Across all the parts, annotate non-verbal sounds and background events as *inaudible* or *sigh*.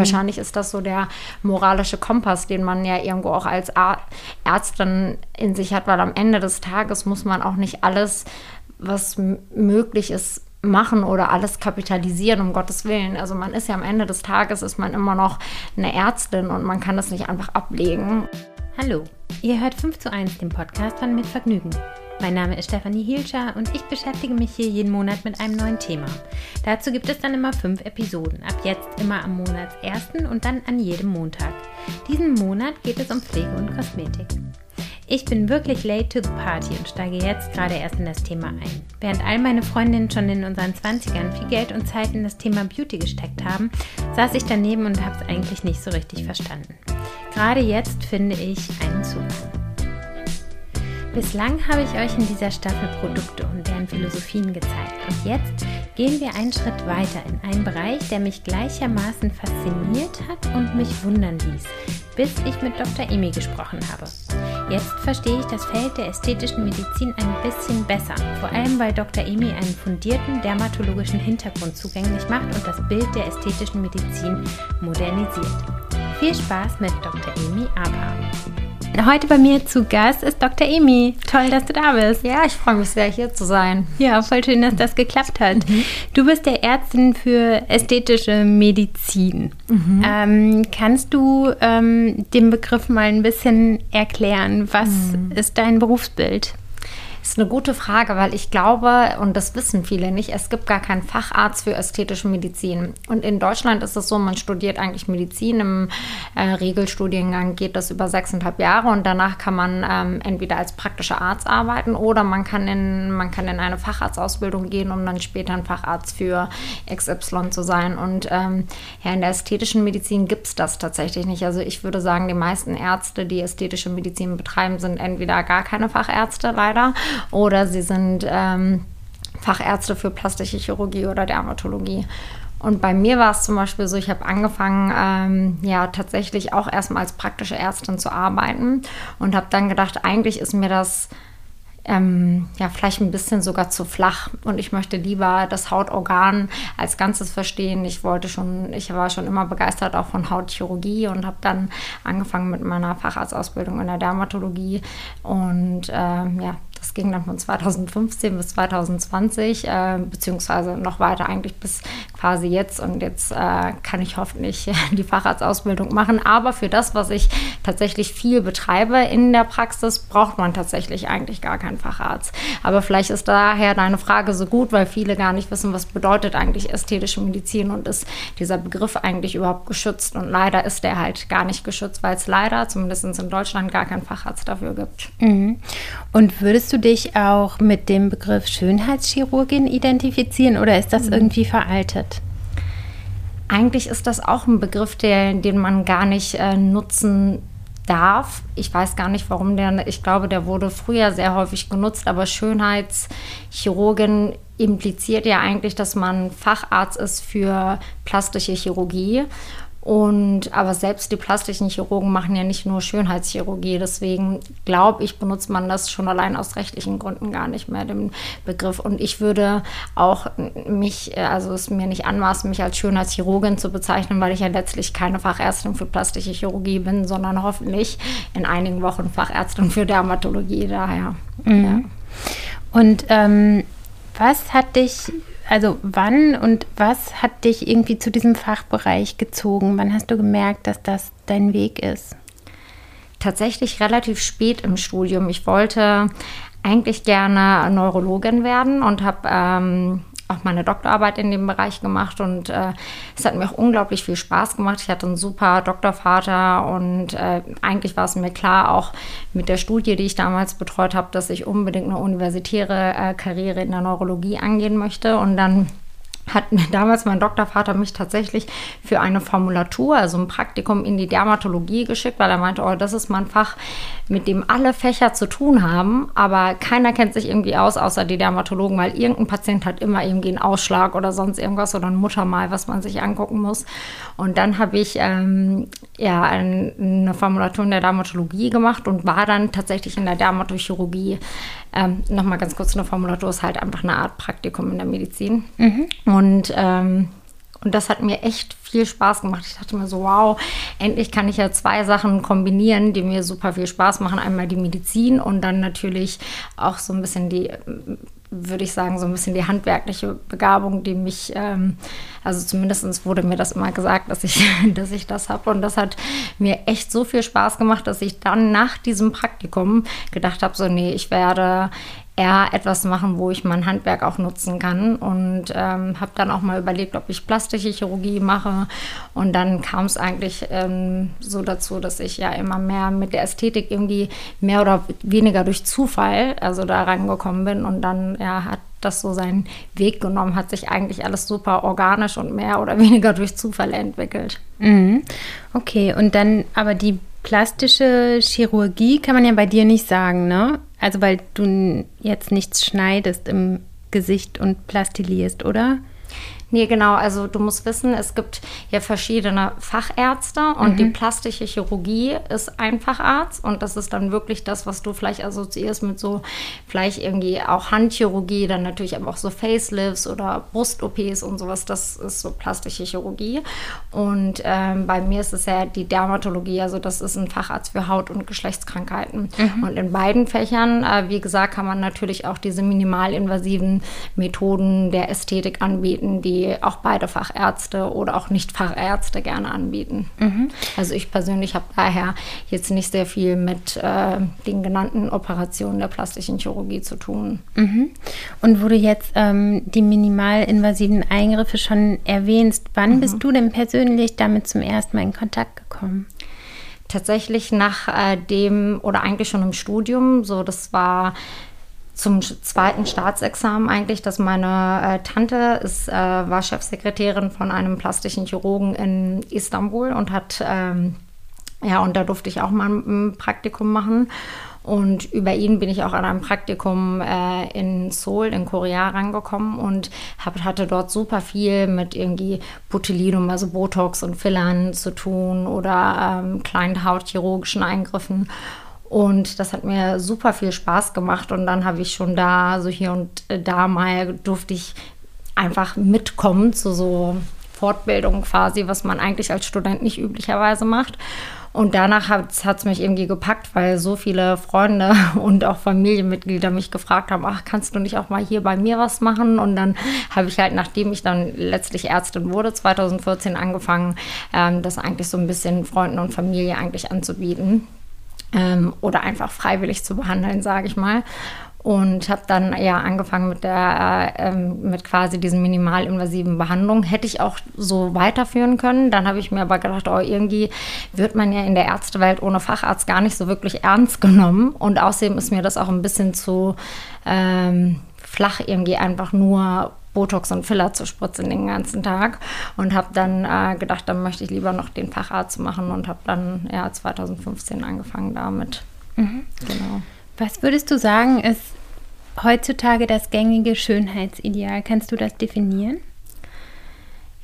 Wahrscheinlich ist das so der moralische Kompass, den man ja irgendwo auch als Ärztin in sich hat, weil am Ende des Tages muss man auch nicht alles, was möglich ist, machen oder alles kapitalisieren, um Gottes Willen. Also man ist ja am Ende des Tages, ist man immer noch eine Ärztin und man kann das nicht einfach ablegen. Hallo, ihr hört 5 zu 1, den Podcast von Mit Vergnügen. Mein Name ist Stefanie Hielscher und ich beschäftige mich hier jeden Monat mit einem neuen Thema. Dazu gibt es dann immer fünf Episoden, ab jetzt immer am Monatsersten und dann an jedem Montag. Diesen Monat geht es um Pflege und Kosmetik. Ich bin wirklich late to the party und steige jetzt gerade erst in das Thema ein. Während all meine Freundinnen schon in unseren 20ern viel Geld und Zeit in das Thema Beauty gesteckt haben, saß ich daneben und habe es eigentlich nicht so richtig verstanden. Gerade jetzt finde ich einen Zugang. Bislang habe ich euch in dieser Staffel Produkte und deren Philosophien gezeigt. Und jetzt gehen wir einen Schritt weiter in einen Bereich, der mich gleichermaßen fasziniert hat und mich wundern ließ, bis ich mit Dr. Emi gesprochen habe. Jetzt verstehe ich das Feld der ästhetischen Medizin ein bisschen besser, vor allem weil Dr. Emi einen fundierten dermatologischen Hintergrund zugänglich macht und das Bild der ästhetischen Medizin modernisiert. Viel Spaß mit Dr. Emi Abraham. Heute bei mir zu Gast ist Dr. Emi. Toll, dass du da bist. Ja, ich freue mich sehr, hier zu sein. Ja, voll schön, dass das geklappt hat. Mhm. Du bist der Ärztin für ästhetische Medizin. Mhm. Ähm, kannst du ähm, den Begriff mal ein bisschen erklären? Was mhm. ist dein Berufsbild? Ist eine gute Frage, weil ich glaube, und das wissen viele nicht, es gibt gar keinen Facharzt für ästhetische Medizin. Und in Deutschland ist es so, man studiert eigentlich Medizin. Im äh, Regelstudiengang geht das über sechseinhalb Jahre und danach kann man ähm, entweder als praktischer Arzt arbeiten oder man kann, in, man kann in eine Facharztausbildung gehen, um dann später ein Facharzt für XY zu sein. Und ähm, ja, in der ästhetischen Medizin gibt es das tatsächlich nicht. Also ich würde sagen, die meisten Ärzte, die ästhetische Medizin betreiben, sind entweder gar keine Fachärzte leider oder sie sind ähm, Fachärzte für plastische Chirurgie oder Dermatologie. Und bei mir war es zum Beispiel so, ich habe angefangen, ähm, ja, tatsächlich auch erstmal als praktische Ärztin zu arbeiten und habe dann gedacht, eigentlich ist mir das ähm, ja, vielleicht ein bisschen sogar zu flach und ich möchte lieber das Hautorgan als Ganzes verstehen. Ich wollte schon, ich war schon immer begeistert auch von Hautchirurgie und habe dann angefangen mit meiner Facharztausbildung in der Dermatologie und äh, ja, das ging dann von 2015 bis 2020, äh, beziehungsweise noch weiter eigentlich bis quasi jetzt. Und jetzt äh, kann ich hoffentlich *laughs* die Facharztausbildung machen. Aber für das, was ich tatsächlich viel betreibe in der Praxis, braucht man tatsächlich eigentlich gar keinen Facharzt. Aber vielleicht ist daher deine Frage so gut, weil viele gar nicht wissen, was bedeutet eigentlich ästhetische Medizin und ist dieser Begriff eigentlich überhaupt geschützt. Und leider ist der halt gar nicht geschützt, weil es leider, zumindest in Deutschland, gar keinen Facharzt dafür gibt. Mhm. Und würdest Würdest du dich auch mit dem Begriff Schönheitschirurgin identifizieren oder ist das mhm. irgendwie veraltet? Eigentlich ist das auch ein Begriff, der, den man gar nicht äh, nutzen darf. Ich weiß gar nicht, warum der, ich glaube, der wurde früher sehr häufig genutzt, aber Schönheitschirurgin impliziert ja eigentlich, dass man Facharzt ist für plastische Chirurgie. Und aber selbst die plastischen Chirurgen machen ja nicht nur Schönheitschirurgie. Deswegen glaube ich, benutzt man das schon allein aus rechtlichen Gründen gar nicht mehr, den Begriff. Und ich würde auch mich, also es mir nicht anmaßen, mich als Schönheitschirurgin zu bezeichnen, weil ich ja letztlich keine Fachärztin für plastische Chirurgie bin, sondern hoffentlich in einigen Wochen Fachärztin für Dermatologie. Daher. Mhm. Ja. Und ähm, was hat dich also wann und was hat dich irgendwie zu diesem Fachbereich gezogen? Wann hast du gemerkt, dass das dein Weg ist? Tatsächlich relativ spät im Studium. Ich wollte eigentlich gerne Neurologin werden und habe ähm, auch meine Doktorarbeit in dem Bereich gemacht und äh, es hat mir auch unglaublich viel Spaß gemacht. Ich hatte einen super Doktorvater und äh, eigentlich war es mir klar, auch mit der Studie, die ich damals betreut habe, dass ich unbedingt eine universitäre äh, Karriere in der Neurologie angehen möchte und dann hat damals mein Doktorvater mich tatsächlich für eine Formulatur, also ein Praktikum in die Dermatologie geschickt, weil er meinte, oh, das ist mein Fach, mit dem alle Fächer zu tun haben, aber keiner kennt sich irgendwie aus, außer die Dermatologen, weil irgendein Patient hat immer irgendwie einen Ausschlag oder sonst irgendwas oder ein Muttermal, was man sich angucken muss. Und dann habe ich ähm, ja eine Formulatur in der Dermatologie gemacht und war dann tatsächlich in der Dermatochirurgie. Ähm, Nochmal ganz kurz, eine Formulatur ist halt einfach eine Art Praktikum in der Medizin. Mhm. Und ähm, Und das hat mir echt viel Spaß gemacht. Ich dachte mir so, wow, endlich kann ich ja zwei Sachen kombinieren, die mir super viel Spaß machen. Einmal die Medizin und dann natürlich auch so ein bisschen die würde ich sagen, so ein bisschen die handwerkliche Begabung, die mich, ähm, also zumindest wurde mir das immer gesagt, dass ich, *laughs* dass ich das habe. Und das hat mir echt so viel Spaß gemacht, dass ich dann nach diesem Praktikum gedacht habe, so, nee, ich werde eher etwas machen, wo ich mein Handwerk auch nutzen kann. Und ähm, habe dann auch mal überlegt, ob ich plastische Chirurgie mache. Und dann kam es eigentlich ähm, so dazu, dass ich ja immer mehr mit der Ästhetik irgendwie mehr oder weniger durch Zufall also da rangekommen bin. Und dann ja, hat das so seinen Weg genommen, hat sich eigentlich alles super organisch und mehr oder *laughs* weniger durch Zufall entwickelt. Mhm. Okay, und dann aber die plastische Chirurgie kann man ja bei dir nicht sagen, ne? Also weil du jetzt nichts schneidest im Gesicht und plastilierst, oder? Nee, genau. Also du musst wissen, es gibt ja verschiedene Fachärzte und mhm. die plastische Chirurgie ist ein Facharzt und das ist dann wirklich das, was du vielleicht assoziierst mit so vielleicht irgendwie auch Handchirurgie, dann natürlich aber auch so Facelifts oder Brust-OPs und sowas. Das ist so plastische Chirurgie. Und ähm, bei mir ist es ja die Dermatologie, also das ist ein Facharzt für Haut- und Geschlechtskrankheiten. Mhm. Und in beiden Fächern, äh, wie gesagt, kann man natürlich auch diese minimalinvasiven Methoden der Ästhetik anbieten, die auch beide Fachärzte oder auch Nicht-Fachärzte gerne anbieten. Mhm. Also ich persönlich habe daher jetzt nicht sehr viel mit äh, den genannten Operationen der plastischen Chirurgie zu tun. Mhm. Und wo du jetzt ähm, die minimalinvasiven Eingriffe schon erwähnst, wann mhm. bist du denn persönlich damit zum ersten Mal in Kontakt gekommen? Tatsächlich nach äh, dem oder eigentlich schon im Studium, so das war zum zweiten Staatsexamen eigentlich, dass meine äh, Tante ist, äh, war Chefsekretärin von einem plastischen Chirurgen in Istanbul und hat, ähm, ja, und da durfte ich auch mal ein Praktikum machen. Und über ihn bin ich auch an einem Praktikum äh, in Seoul in Korea rangekommen und hab, hatte dort super viel mit irgendwie Botulinum, also Botox und Fillern zu tun oder ähm, kleinen hautchirurgischen Eingriffen. Und das hat mir super viel Spaß gemacht. Und dann habe ich schon da, so hier und da mal, durfte ich einfach mitkommen zu so Fortbildungen quasi, was man eigentlich als Student nicht üblicherweise macht. Und danach hat es mich irgendwie gepackt, weil so viele Freunde *laughs* und auch Familienmitglieder mich gefragt haben, ach, kannst du nicht auch mal hier bei mir was machen? Und dann habe ich halt, nachdem ich dann letztlich Ärztin wurde, 2014 angefangen, ähm, das eigentlich so ein bisschen Freunden und Familie eigentlich anzubieten ähm, oder einfach freiwillig zu behandeln, sage ich mal. Und habe dann ja angefangen mit der äh, ähm, mit quasi diesen minimalinvasiven Behandlungen. Hätte ich auch so weiterführen können. Dann habe ich mir aber gedacht, oh, irgendwie wird man ja in der Ärztewelt ohne Facharzt gar nicht so wirklich ernst genommen. Und außerdem ist mir das auch ein bisschen zu ähm, flach, irgendwie einfach nur Botox und Filler zu spritzen den ganzen Tag und habe dann äh, gedacht, dann möchte ich lieber noch den Facharzt machen und habe dann ja 2015 angefangen damit. Mhm. Genau. Was würdest du sagen, ist heutzutage das gängige Schönheitsideal? Kannst du das definieren?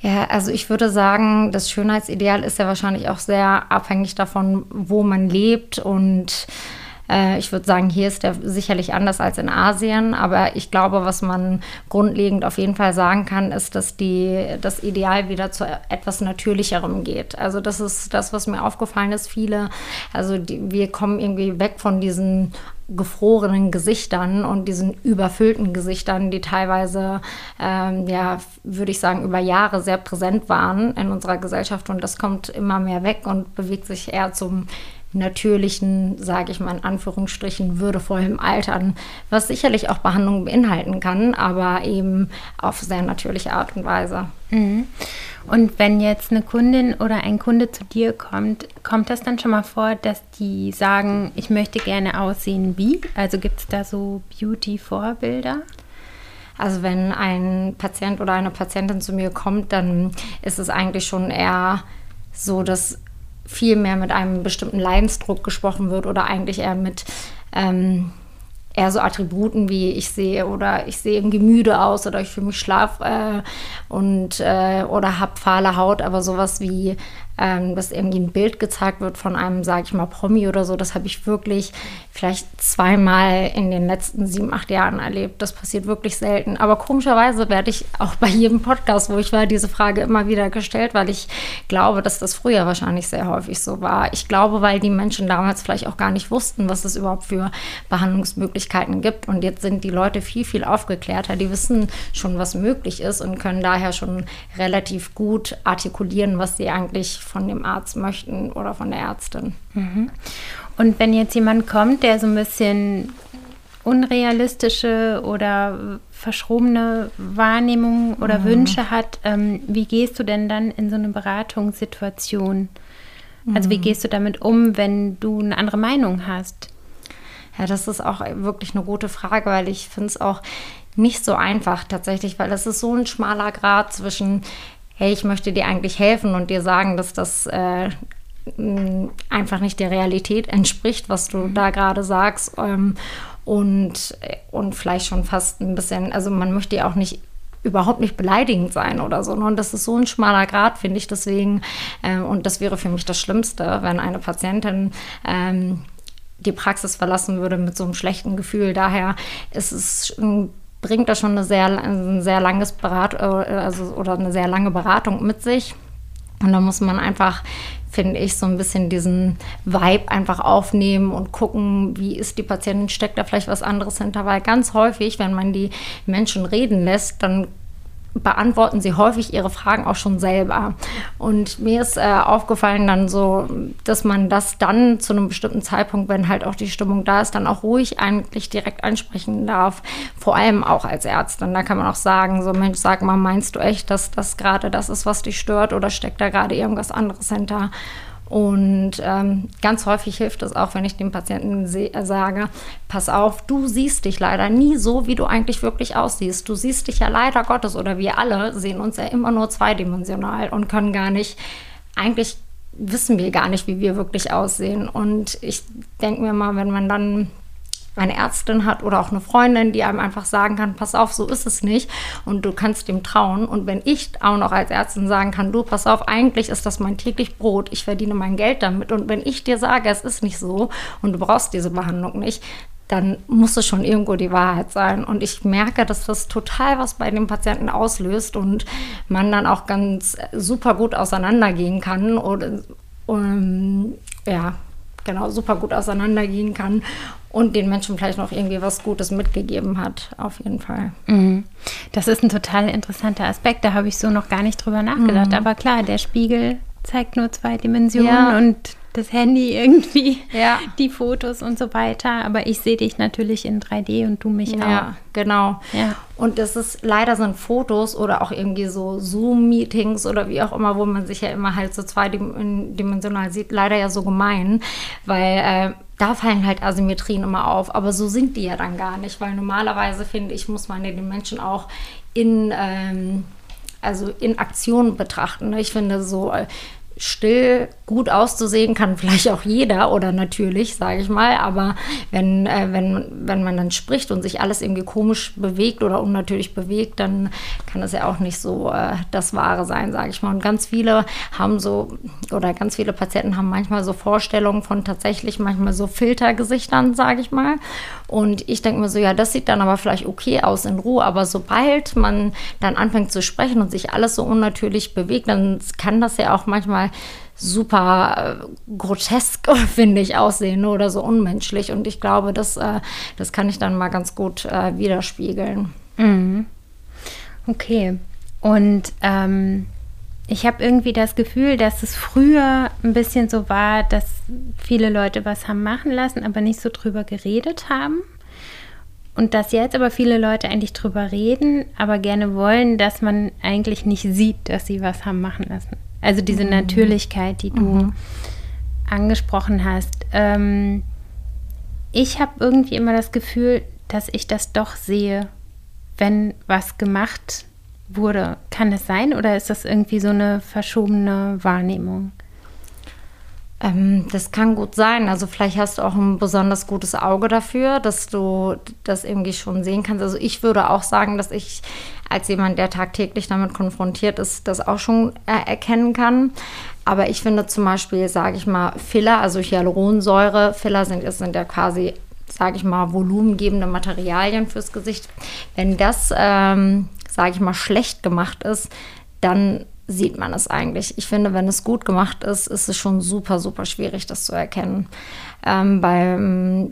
Ja, also ich würde sagen, das Schönheitsideal ist ja wahrscheinlich auch sehr abhängig davon, wo man lebt und äh, ich würde sagen, hier ist der sicherlich anders als in Asien, aber ich glaube, was man grundlegend auf jeden Fall sagen kann, ist, dass die, das Ideal wieder zu etwas Natürlicherem geht. Also das ist das, was mir aufgefallen ist. Viele, also die, wir kommen irgendwie weg von diesen gefrorenen Gesichtern und diesen überfüllten Gesichtern, die teilweise, ähm, ja, würde ich sagen, über Jahre sehr präsent waren in unserer Gesellschaft. Und das kommt immer mehr weg und bewegt sich eher zum natürlichen, sage ich mal in Anführungsstrichen, würdevollen Altern, was sicherlich auch Behandlung beinhalten kann, aber eben auf sehr natürliche Art und Weise. Mhm. Und wenn jetzt eine Kundin oder ein Kunde zu dir kommt, kommt das dann schon mal vor, dass die sagen, ich möchte gerne aussehen wie? Also gibt es da so Beauty-Vorbilder? Also wenn ein Patient oder eine Patientin zu mir kommt, dann ist es eigentlich schon eher so, dass viel mehr mit einem bestimmten Leidensdruck gesprochen wird oder eigentlich eher mit ähm, eher so Attributen wie ich sehe oder ich sehe irgendwie müde aus oder ich fühle mich schlaf äh, und äh, oder habe fahle Haut, aber sowas wie ähm, dass irgendwie ein Bild gezeigt wird von einem, sage ich mal, Promi oder so. Das habe ich wirklich vielleicht zweimal in den letzten sieben, acht Jahren erlebt. Das passiert wirklich selten. Aber komischerweise werde ich auch bei jedem Podcast, wo ich war, diese Frage immer wieder gestellt, weil ich glaube, dass das früher wahrscheinlich sehr häufig so war. Ich glaube, weil die Menschen damals vielleicht auch gar nicht wussten, was es überhaupt für Behandlungsmöglichkeiten gibt. Und jetzt sind die Leute viel, viel aufgeklärter. Die wissen schon, was möglich ist und können daher schon relativ gut artikulieren, was sie eigentlich von dem Arzt möchten oder von der Ärztin. Mhm. Und wenn jetzt jemand kommt, der so ein bisschen unrealistische oder verschrobene Wahrnehmungen oder mhm. Wünsche hat, ähm, wie gehst du denn dann in so eine Beratungssituation? Also wie mhm. gehst du damit um, wenn du eine andere Meinung hast? Ja, das ist auch wirklich eine gute Frage, weil ich finde es auch nicht so einfach tatsächlich, weil es ist so ein schmaler Grad zwischen, hey, ich möchte dir eigentlich helfen und dir sagen, dass das äh, einfach nicht der Realität entspricht, was du mhm. da gerade sagst. Ähm, und, und vielleicht schon fast ein bisschen, also man möchte ja auch nicht überhaupt nicht beleidigend sein oder so. Ne? Und das ist so ein schmaler Grad, finde ich. Deswegen, äh, und das wäre für mich das Schlimmste, wenn eine Patientin ähm, die Praxis verlassen würde mit so einem schlechten Gefühl. Daher ist es bringt das schon eine sehr, ein sehr langes Berat, äh, also, oder eine sehr lange Beratung mit sich. Und da muss man einfach, finde ich, so ein bisschen diesen Vibe einfach aufnehmen und gucken, wie ist die Patientin, steckt da vielleicht was anderes hinter. Weil ganz häufig, wenn man die Menschen reden lässt, dann beantworten sie häufig ihre Fragen auch schon selber. Und mir ist äh, aufgefallen dann so, dass man das dann zu einem bestimmten Zeitpunkt, wenn halt auch die Stimmung da ist, dann auch ruhig eigentlich direkt ansprechen darf. Vor allem auch als Ärztin. Da kann man auch sagen, so Mensch, sag mal, meinst du echt, dass das gerade das ist, was dich stört oder steckt da gerade irgendwas anderes hinter? Und ähm, ganz häufig hilft es auch, wenn ich dem Patienten äh, sage, pass auf, du siehst dich leider nie so, wie du eigentlich wirklich aussiehst. Du siehst dich ja leider Gottes oder wir alle sehen uns ja immer nur zweidimensional und können gar nicht, eigentlich wissen wir gar nicht, wie wir wirklich aussehen. Und ich denke mir mal, wenn man dann eine Ärztin hat oder auch eine Freundin, die einem einfach sagen kann, pass auf, so ist es nicht und du kannst dem trauen. Und wenn ich auch noch als Ärztin sagen kann, du, pass auf, eigentlich ist das mein täglich Brot, ich verdiene mein Geld damit und wenn ich dir sage, es ist nicht so und du brauchst diese Behandlung nicht, dann muss es schon irgendwo die Wahrheit sein. Und ich merke, dass das total was bei dem Patienten auslöst und man dann auch ganz super gut auseinandergehen kann oder um, ja, genau, super gut auseinandergehen kann und den Menschen vielleicht noch irgendwie was Gutes mitgegeben hat, auf jeden Fall. Mhm. Das ist ein total interessanter Aspekt, da habe ich so noch gar nicht drüber nachgedacht. Mhm. Aber klar, der Spiegel zeigt nur zwei Dimensionen ja. und das Handy irgendwie, ja. *laughs* die Fotos und so weiter. Aber ich sehe dich natürlich in 3D und du mich auch. Ja, genau. Ja. Und das ist leider sind Fotos oder auch irgendwie so Zoom-Meetings oder wie auch immer, wo man sich ja immer halt so zweidimensional sieht, leider ja so gemein, weil äh, da fallen halt Asymmetrien immer auf, aber so sind die ja dann gar nicht, weil normalerweise finde ich, muss man den Menschen auch in, ähm, also in Aktion betrachten. Ich finde so, äh, still gut auszusehen kann vielleicht auch jeder oder natürlich, sage ich mal, aber wenn, äh, wenn, wenn man dann spricht und sich alles irgendwie komisch bewegt oder unnatürlich bewegt, dann kann das ja auch nicht so äh, das Wahre sein, sage ich mal. Und ganz viele haben so, oder ganz viele Patienten haben manchmal so Vorstellungen von tatsächlich manchmal so Filtergesichtern, sage ich mal. Und ich denke mir so, ja, das sieht dann aber vielleicht okay aus in Ruhe, aber sobald man dann anfängt zu sprechen und sich alles so unnatürlich bewegt, dann kann das ja auch manchmal super äh, grotesk, *laughs* finde ich, aussehen oder so unmenschlich. Und ich glaube, das, äh, das kann ich dann mal ganz gut äh, widerspiegeln. Mhm. Okay. Und ähm, ich habe irgendwie das Gefühl, dass es früher ein bisschen so war, dass viele Leute was haben machen lassen, aber nicht so drüber geredet haben. Und dass jetzt aber viele Leute eigentlich drüber reden, aber gerne wollen, dass man eigentlich nicht sieht, dass sie was haben machen lassen. Also diese mhm. Natürlichkeit, die du mhm. angesprochen hast. Ähm, ich habe irgendwie immer das Gefühl, dass ich das doch sehe, wenn was gemacht wurde. Kann das sein oder ist das irgendwie so eine verschobene Wahrnehmung? Ähm, das kann gut sein. Also vielleicht hast du auch ein besonders gutes Auge dafür, dass du das irgendwie schon sehen kannst. Also ich würde auch sagen, dass ich als jemand, der tagtäglich damit konfrontiert ist, das auch schon äh, erkennen kann. aber ich finde zum Beispiel, sage ich mal, Filler, also Hyaluronsäure, Filler sind, sind ja quasi sage ich mal, volumengebende Materialien fürs Gesicht. Wenn das, ähm, sage ich mal, schlecht gemacht ist, dann sieht man es eigentlich. Ich finde, wenn es gut gemacht ist, ist es schon super, super schwierig, das zu erkennen ähm, bei,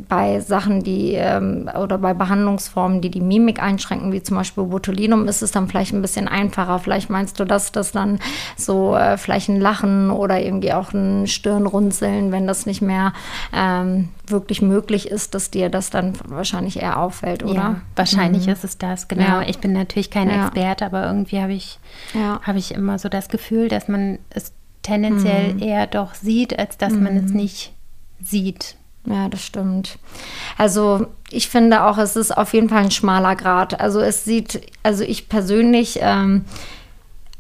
bei Sachen, die ähm, oder bei Behandlungsformen, die die Mimik einschränken, wie zum Beispiel Botulinum, ist es dann vielleicht ein bisschen einfacher. Vielleicht meinst du, dass das dann so äh, vielleicht ein Lachen oder irgendwie auch ein Stirnrunzeln, wenn das nicht mehr ähm, wirklich möglich ist, dass dir das dann wahrscheinlich eher auffällt, oder? Ja, wahrscheinlich mhm. ist es das, genau. Ja. Ich bin natürlich keine ja. Experte, aber irgendwie habe ich, ja. Hab ich immer so das Gefühl, dass man es tendenziell mhm. eher doch sieht, als dass mhm. man es mhm. nicht sieht. Ja, das stimmt. Also ich finde auch, es ist auf jeden Fall ein schmaler Grad. Also es sieht, also ich persönlich ähm,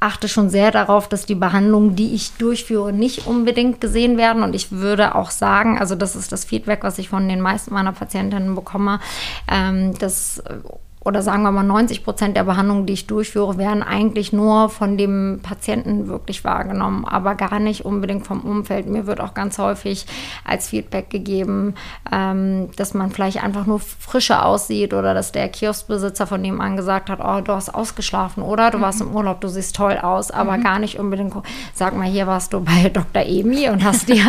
achte schon sehr darauf, dass die Behandlungen, die ich durchführe, nicht unbedingt gesehen werden. Und ich würde auch sagen, also das ist das Feedback, was ich von den meisten meiner Patientinnen bekomme, ähm, dass oder sagen wir mal 90 Prozent der Behandlungen, die ich durchführe, werden eigentlich nur von dem Patienten wirklich wahrgenommen, aber gar nicht unbedingt vom Umfeld. Mir wird auch ganz häufig als Feedback gegeben, ähm, dass man vielleicht einfach nur frischer aussieht oder dass der Kioskbesitzer von dem an gesagt hat, oh, du hast ausgeschlafen oder du mhm. warst im Urlaub, du siehst toll aus, aber mhm. gar nicht unbedingt, sag mal, hier warst du bei *laughs* Dr. Emi und hast dir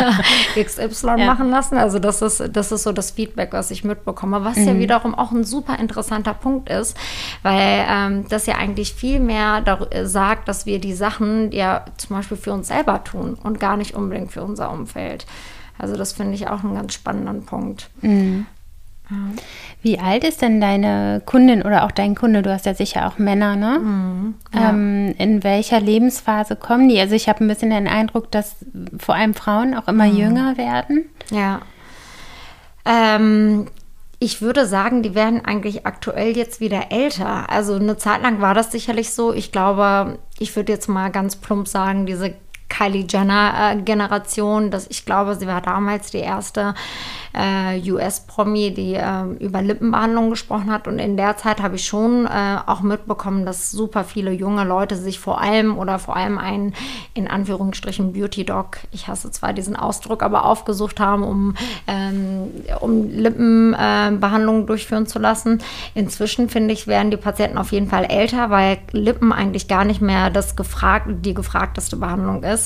*laughs* XY ja. machen lassen. Also das ist, das ist so das Feedback, was ich mitbekomme, was mhm. ja wiederum auch ein super interessanter Punkt Punkt ist, weil ähm, das ja eigentlich viel mehr sagt, dass wir die Sachen ja zum Beispiel für uns selber tun und gar nicht unbedingt für unser Umfeld. Also das finde ich auch einen ganz spannenden Punkt. Mhm. Ja. Wie alt ist denn deine Kundin oder auch dein Kunde? Du hast ja sicher auch Männer, ne? Mhm, ja. ähm, in welcher Lebensphase kommen die? Also ich habe ein bisschen den Eindruck, dass vor allem Frauen auch immer mhm. jünger werden. Ja. Ähm, ich würde sagen, die werden eigentlich aktuell jetzt wieder älter. Also eine Zeit lang war das sicherlich so. Ich glaube, ich würde jetzt mal ganz plump sagen, diese Kylie Jenner äh, ich glaube, sie war damals die erste äh, US-Promi, die äh, über Lippenbehandlung gesprochen hat. Und in der Zeit habe ich schon äh, auch mitbekommen, dass super viele junge Leute sich vor allem oder vor allem einen in Anführungsstrichen Beauty-Dog, ich hasse zwar diesen Ausdruck, aber aufgesucht haben, um, ähm, um Lippenbehandlungen durchführen zu lassen. Inzwischen finde ich, werden die Patienten auf jeden Fall älter, weil Lippen eigentlich gar nicht mehr das gefragt, die gefragteste Behandlung ist.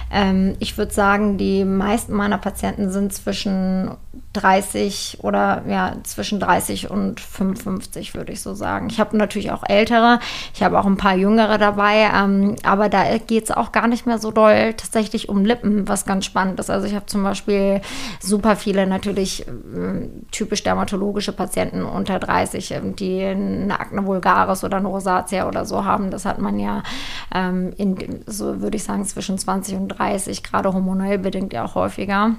Ähm, ich würde sagen, die meisten meiner Patienten sind zwischen 30 oder ja, zwischen 30 und 55, würde ich so sagen. Ich habe natürlich auch ältere, ich habe auch ein paar jüngere dabei, ähm, aber da geht es auch gar nicht mehr so doll tatsächlich um Lippen, was ganz spannend ist. Also ich habe zum Beispiel super viele natürlich äh, typisch dermatologische Patienten unter 30, äh, die eine Akne vulgaris oder eine Rosatia oder so haben. Das hat man ja ähm, in, so würde ich sagen, zwischen 20 und 30, gerade hormonell bedingt ja auch häufiger.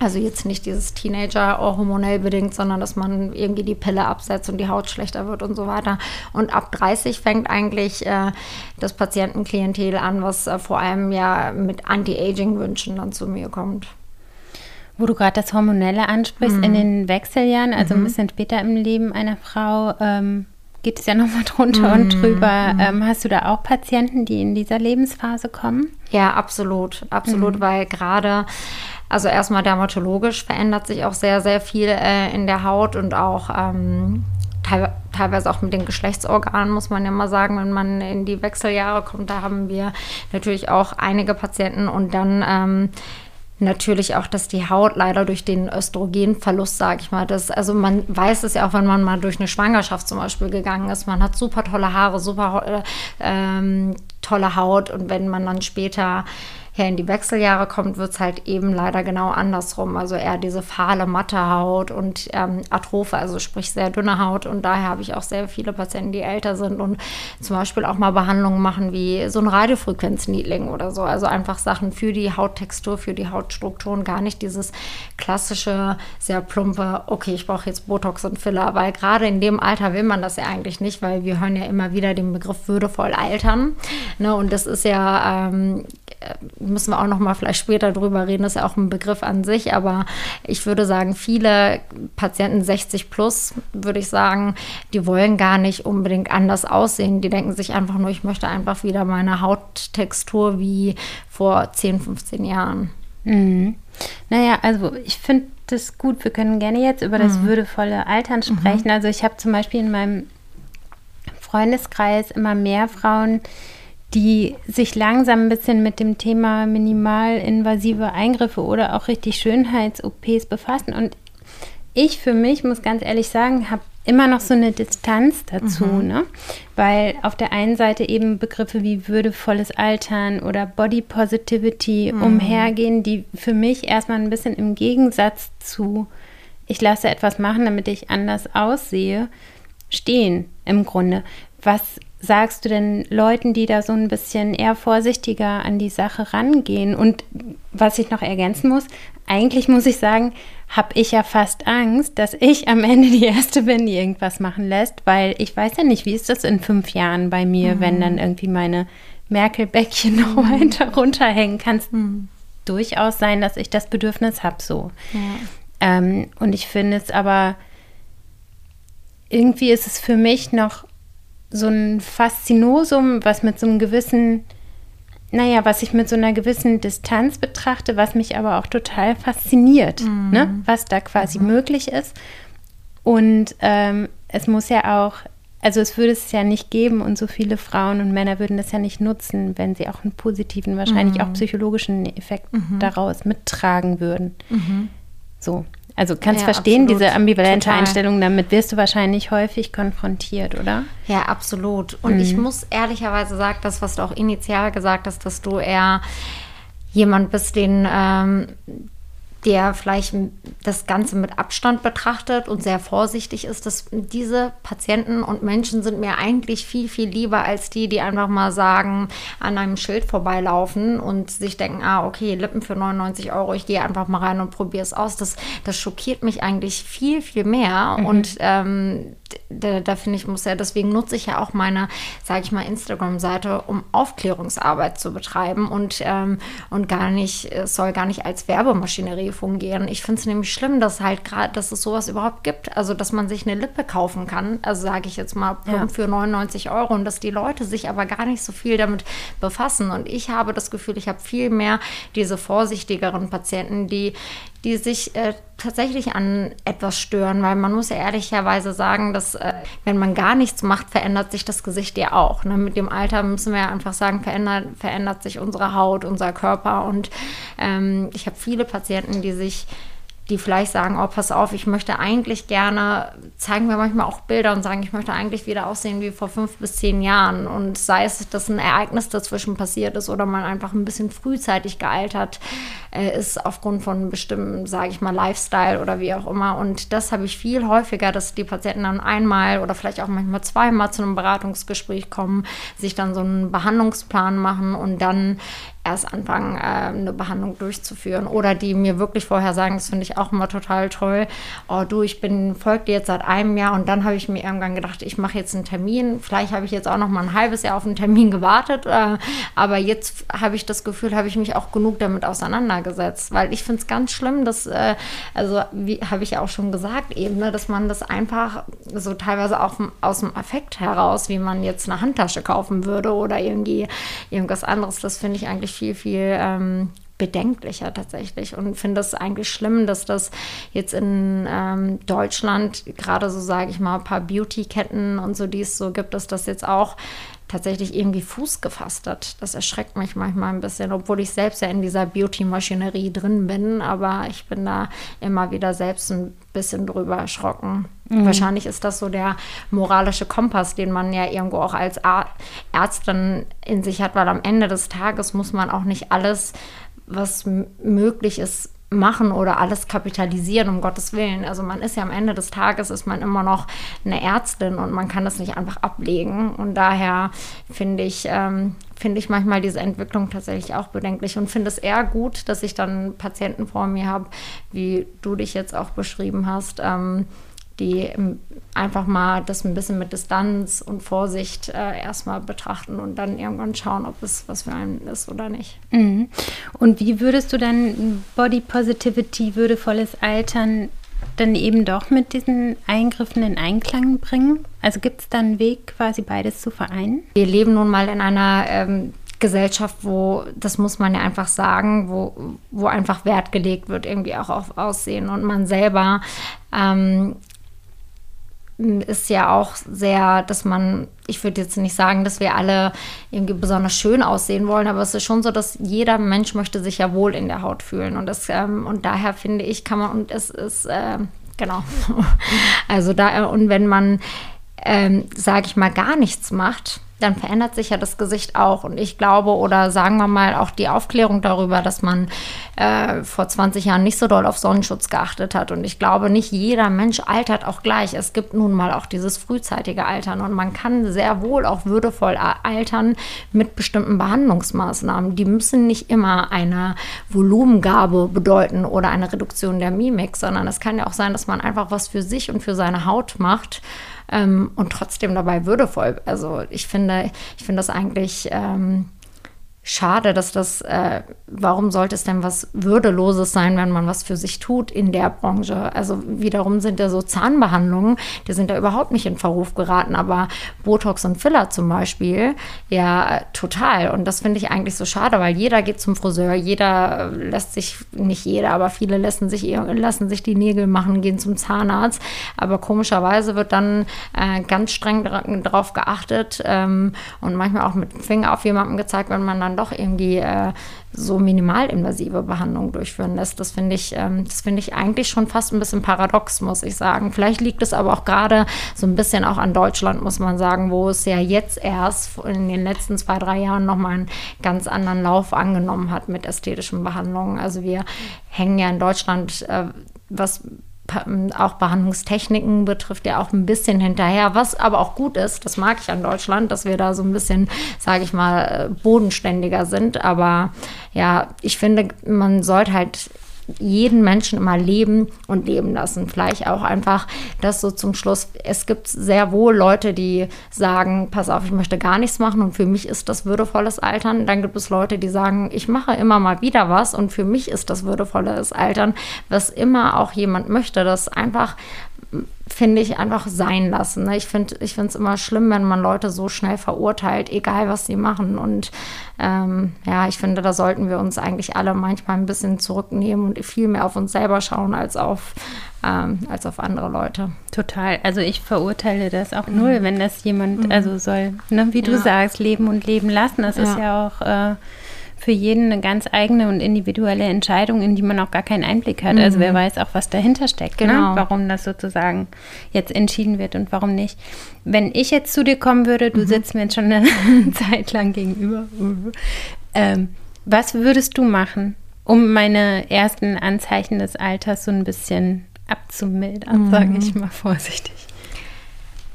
Also jetzt nicht dieses Teenager hormonell bedingt, sondern dass man irgendwie die Pille absetzt und die Haut schlechter wird und so weiter. Und ab 30 fängt eigentlich äh, das Patientenklientel an, was äh, vor allem ja mit Anti-Aging-Wünschen dann zu mir kommt. Wo du gerade das Hormonelle ansprichst, mhm. in den Wechseljahren, also mhm. ein bisschen später im Leben einer Frau, ähm, geht es ja nochmal drunter mhm. und drüber. Ähm, hast du da auch Patienten, die in dieser Lebensphase kommen? Ja, absolut, absolut, mhm. weil gerade also erstmal dermatologisch verändert sich auch sehr, sehr viel äh, in der Haut und auch ähm, teilweise auch mit den Geschlechtsorganen, muss man ja mal sagen, wenn man in die Wechseljahre kommt, da haben wir natürlich auch einige Patienten und dann ähm, natürlich auch, dass die Haut leider durch den Östrogenverlust, sage ich mal, das, also man weiß es ja auch, wenn man mal durch eine Schwangerschaft zum Beispiel gegangen ist, man hat super tolle Haare, super äh, ähm, tolle Haut und wenn man dann später ja in die Wechseljahre kommt, wird es halt eben leider genau andersrum. Also eher diese fahle, matte Haut und ähm, Atrophe, also sprich sehr dünne Haut. Und daher habe ich auch sehr viele Patienten, die älter sind und zum Beispiel auch mal Behandlungen machen wie so ein Radiofrequenz-Needling oder so. Also einfach Sachen für die Hauttextur, für die Hautstruktur und gar nicht dieses klassische, sehr plumpe, okay, ich brauche jetzt Botox und Filler, weil gerade in dem Alter will man das ja eigentlich nicht, weil wir hören ja immer wieder den Begriff würdevoll altern. Ne? Und das ist ja ähm, müssen wir auch noch mal vielleicht später drüber reden, das ist ja auch ein Begriff an sich, aber ich würde sagen, viele Patienten 60 plus, würde ich sagen, die wollen gar nicht unbedingt anders aussehen. Die denken sich einfach nur, ich möchte einfach wieder meine Hauttextur wie vor 10, 15 Jahren. Mhm. Naja, also ich finde das gut. Wir können gerne jetzt über das mhm. würdevolle Altern sprechen. Mhm. Also ich habe zum Beispiel in meinem Freundeskreis immer mehr Frauen, die sich langsam ein bisschen mit dem Thema minimalinvasive Eingriffe oder auch richtig Schönheits-OPs befassen. Und ich für mich, muss ganz ehrlich sagen, habe immer noch so eine Distanz dazu, mhm. ne? Weil auf der einen Seite eben Begriffe wie würdevolles Altern oder Body Positivity mhm. umhergehen, die für mich erstmal ein bisschen im Gegensatz zu ich lasse etwas machen, damit ich anders aussehe, stehen im Grunde. Was sagst du denn Leuten, die da so ein bisschen eher vorsichtiger an die Sache rangehen? Und was ich noch ergänzen muss, eigentlich muss ich sagen, habe ich ja fast Angst, dass ich am Ende die Erste bin, die irgendwas machen lässt, weil ich weiß ja nicht, wie ist das in fünf Jahren bei mir, mhm. wenn dann irgendwie meine Merkelbäckchen *laughs* noch mhm. weiter runterhängen. Kann es mhm. durchaus sein, dass ich das Bedürfnis habe so. Ja. Ähm, und ich finde es aber, irgendwie ist es für mich noch so ein Faszinosum, was mit so einem gewissen naja, was ich mit so einer gewissen Distanz betrachte, was mich aber auch total fasziniert, mhm. ne? was da quasi mhm. möglich ist. Und ähm, es muss ja auch, also es würde es ja nicht geben und so viele Frauen und Männer würden das ja nicht nutzen, wenn sie auch einen positiven, wahrscheinlich mhm. auch psychologischen Effekt mhm. daraus mittragen würden. Mhm. So. Also kannst ja, verstehen, absolut. diese ambivalente Total. Einstellung, damit wirst du wahrscheinlich häufig konfrontiert, oder? Ja, absolut. Und mhm. ich muss ehrlicherweise sagen, das, was du auch initial gesagt hast, dass du eher jemand bist, den, ähm, der vielleicht das Ganze mit Abstand betrachtet und sehr vorsichtig ist, dass diese Patienten und Menschen sind mir eigentlich viel, viel lieber als die, die einfach mal sagen, an einem Schild vorbeilaufen und sich denken, ah, okay, Lippen für 99 Euro, ich gehe einfach mal rein und probiere es aus. Das, das schockiert mich eigentlich viel, viel mehr. Mhm. Und ähm, da, da finde ich, muss ja, deswegen nutze ich ja auch meine, sage ich mal, Instagram-Seite, um Aufklärungsarbeit zu betreiben und, ähm, und gar nicht, es soll gar nicht als Werbemaschinerie fungieren. Ich finde es nämlich schlimm, dass halt gerade, dass es sowas überhaupt gibt. Also, dass man sich eine Lippe kaufen kann, also sage ich jetzt mal ja. für 99 Euro und dass die Leute sich aber gar nicht so viel damit befassen. Und ich habe das Gefühl, ich habe viel mehr diese vorsichtigeren Patienten, die die sich äh, tatsächlich an etwas stören, weil man muss ja ehrlicherweise sagen, dass äh, wenn man gar nichts macht, verändert sich das Gesicht ja auch. Ne? Mit dem Alter müssen wir ja einfach sagen, verändert, verändert sich unsere Haut, unser Körper und ähm, ich habe viele Patienten, die sich die vielleicht sagen, oh, pass auf, ich möchte eigentlich gerne, zeigen wir manchmal auch Bilder und sagen, ich möchte eigentlich wieder aussehen wie vor fünf bis zehn Jahren. Und sei es, dass ein Ereignis dazwischen passiert ist oder man einfach ein bisschen frühzeitig gealtert äh, ist aufgrund von bestimmten, sage ich mal, Lifestyle oder wie auch immer. Und das habe ich viel häufiger, dass die Patienten dann einmal oder vielleicht auch manchmal zweimal zu einem Beratungsgespräch kommen, sich dann so einen Behandlungsplan machen und dann erst anfangen, äh, eine Behandlung durchzuführen. Oder die mir wirklich vorher sagen, das finde ich auch immer total toll. Oh du, ich bin, folge dir jetzt seit einem Jahr und dann habe ich mir irgendwann gedacht, ich mache jetzt einen Termin. Vielleicht habe ich jetzt auch noch mal ein halbes Jahr auf einen Termin gewartet. Äh, aber jetzt habe ich das Gefühl, habe ich mich auch genug damit auseinandergesetzt. Weil ich finde es ganz schlimm, dass, äh, also wie habe ich auch schon gesagt eben, ne, dass man das einfach so teilweise auch aus dem Affekt heraus, wie man jetzt eine Handtasche kaufen würde oder irgendwie irgendwas anderes, das finde ich eigentlich viel, viel ähm, bedenklicher tatsächlich und finde es eigentlich schlimm, dass das jetzt in ähm, Deutschland gerade so, sage ich mal, ein paar Beauty-Ketten und so, die es so gibt, dass das jetzt auch tatsächlich irgendwie Fuß gefasst hat. Das erschreckt mich manchmal ein bisschen, obwohl ich selbst ja in dieser Beauty-Maschinerie drin bin, aber ich bin da immer wieder selbst ein bisschen drüber erschrocken. Mhm. Wahrscheinlich ist das so der moralische Kompass, den man ja irgendwo auch als Ärztin in sich hat, weil am Ende des Tages muss man auch nicht alles, was möglich ist, machen oder alles kapitalisieren, um Gottes Willen. Also man ist ja am Ende des Tages, ist man immer noch eine Ärztin und man kann das nicht einfach ablegen. Und daher finde ich, ähm, finde ich manchmal diese Entwicklung tatsächlich auch bedenklich und finde es eher gut, dass ich dann Patienten vor mir habe, wie du dich jetzt auch beschrieben hast, ähm, die einfach mal das ein bisschen mit Distanz und Vorsicht äh, erstmal betrachten und dann irgendwann schauen, ob es was für einen ist oder nicht. Mhm. Und wie würdest du dann Body Positivity, würdevolles Altern dann eben doch mit diesen Eingriffen in Einklang bringen? Also gibt es da einen Weg, quasi beides zu vereinen? Wir leben nun mal in einer ähm, Gesellschaft, wo, das muss man ja einfach sagen, wo, wo einfach Wert gelegt wird, irgendwie auch auf Aussehen. Und man selber ähm, ist ja auch sehr, dass man, ich würde jetzt nicht sagen, dass wir alle irgendwie besonders schön aussehen wollen, aber es ist schon so, dass jeder Mensch möchte sich ja wohl in der Haut fühlen. Und, das, ähm, und daher finde ich, kann man, und es ist, äh, genau, *laughs* also da, und wenn man, ähm, sage ich mal, gar nichts macht, dann verändert sich ja das Gesicht auch. Und ich glaube, oder sagen wir mal auch die Aufklärung darüber, dass man äh, vor 20 Jahren nicht so doll auf Sonnenschutz geachtet hat. Und ich glaube, nicht jeder Mensch altert auch gleich. Es gibt nun mal auch dieses frühzeitige Altern. Und man kann sehr wohl auch würdevoll altern mit bestimmten Behandlungsmaßnahmen. Die müssen nicht immer eine Volumengabe bedeuten oder eine Reduktion der Mimik, sondern es kann ja auch sein, dass man einfach was für sich und für seine Haut macht ähm, und trotzdem dabei würdevoll. Also ich finde, ich finde das eigentlich ähm, schade, dass das, äh, warum sollte es denn was Würdeloses sein, wenn man was für sich tut in der Branche? Also wiederum sind ja so Zahnbehandlungen, die sind da überhaupt nicht in Verruf geraten, aber Botox und Filler zum Beispiel, ja, total. Und das finde ich eigentlich so schade, weil jeder geht zum Friseur, jeder lässt sich, nicht jeder, aber viele lassen sich, lassen sich die Nägel machen, gehen zum Zahnarzt. Aber komischerweise wird dann äh, ganz streng darauf geachtet ähm, und manchmal auch mit dem Finger auf jemanden gezeigt, wenn man dann dann doch irgendwie äh, so minimalinvasive Behandlungen durchführen lässt. Das finde ich, ähm, das ich eigentlich schon fast ein bisschen paradox, muss ich sagen. Vielleicht liegt es aber auch gerade so ein bisschen auch an Deutschland, muss man sagen, wo es ja jetzt erst in den letzten zwei, drei Jahren nochmal einen ganz anderen Lauf angenommen hat mit ästhetischen Behandlungen. Also wir hängen ja in Deutschland, äh, was auch Behandlungstechniken betrifft, ja auch ein bisschen hinterher, was aber auch gut ist. Das mag ich an Deutschland, dass wir da so ein bisschen, sage ich mal, bodenständiger sind. Aber ja, ich finde, man sollte halt jeden Menschen immer leben und leben lassen. Vielleicht auch einfach das so zum Schluss. Es gibt sehr wohl Leute, die sagen, pass auf, ich möchte gar nichts machen und für mich ist das würdevolles Altern. Dann gibt es Leute, die sagen, ich mache immer mal wieder was und für mich ist das würdevolles Altern, was immer auch jemand möchte, das einfach finde ich, einfach sein lassen. Ne? Ich finde ich es immer schlimm, wenn man Leute so schnell verurteilt, egal was sie machen. Und ähm, ja, ich finde, da sollten wir uns eigentlich alle manchmal ein bisschen zurücknehmen und viel mehr auf uns selber schauen als auf, ähm, als auf andere Leute. Total. Also ich verurteile das auch mhm. null, wenn das jemand, mhm. also soll, ne, wie du ja. sagst, leben und leben lassen. Das ja. ist ja auch. Äh, für jeden eine ganz eigene und individuelle Entscheidung, in die man auch gar keinen Einblick hat. Mhm. Also wer mhm. weiß auch, was dahinter steckt, ne? genau. ne? warum das sozusagen jetzt entschieden wird und warum nicht. Wenn ich jetzt zu dir kommen würde, du mhm. sitzt mir jetzt schon eine *laughs* Zeit lang gegenüber, ähm, was würdest du machen, um meine ersten Anzeichen des Alters so ein bisschen abzumildern, mhm. sage ich mal vorsichtig?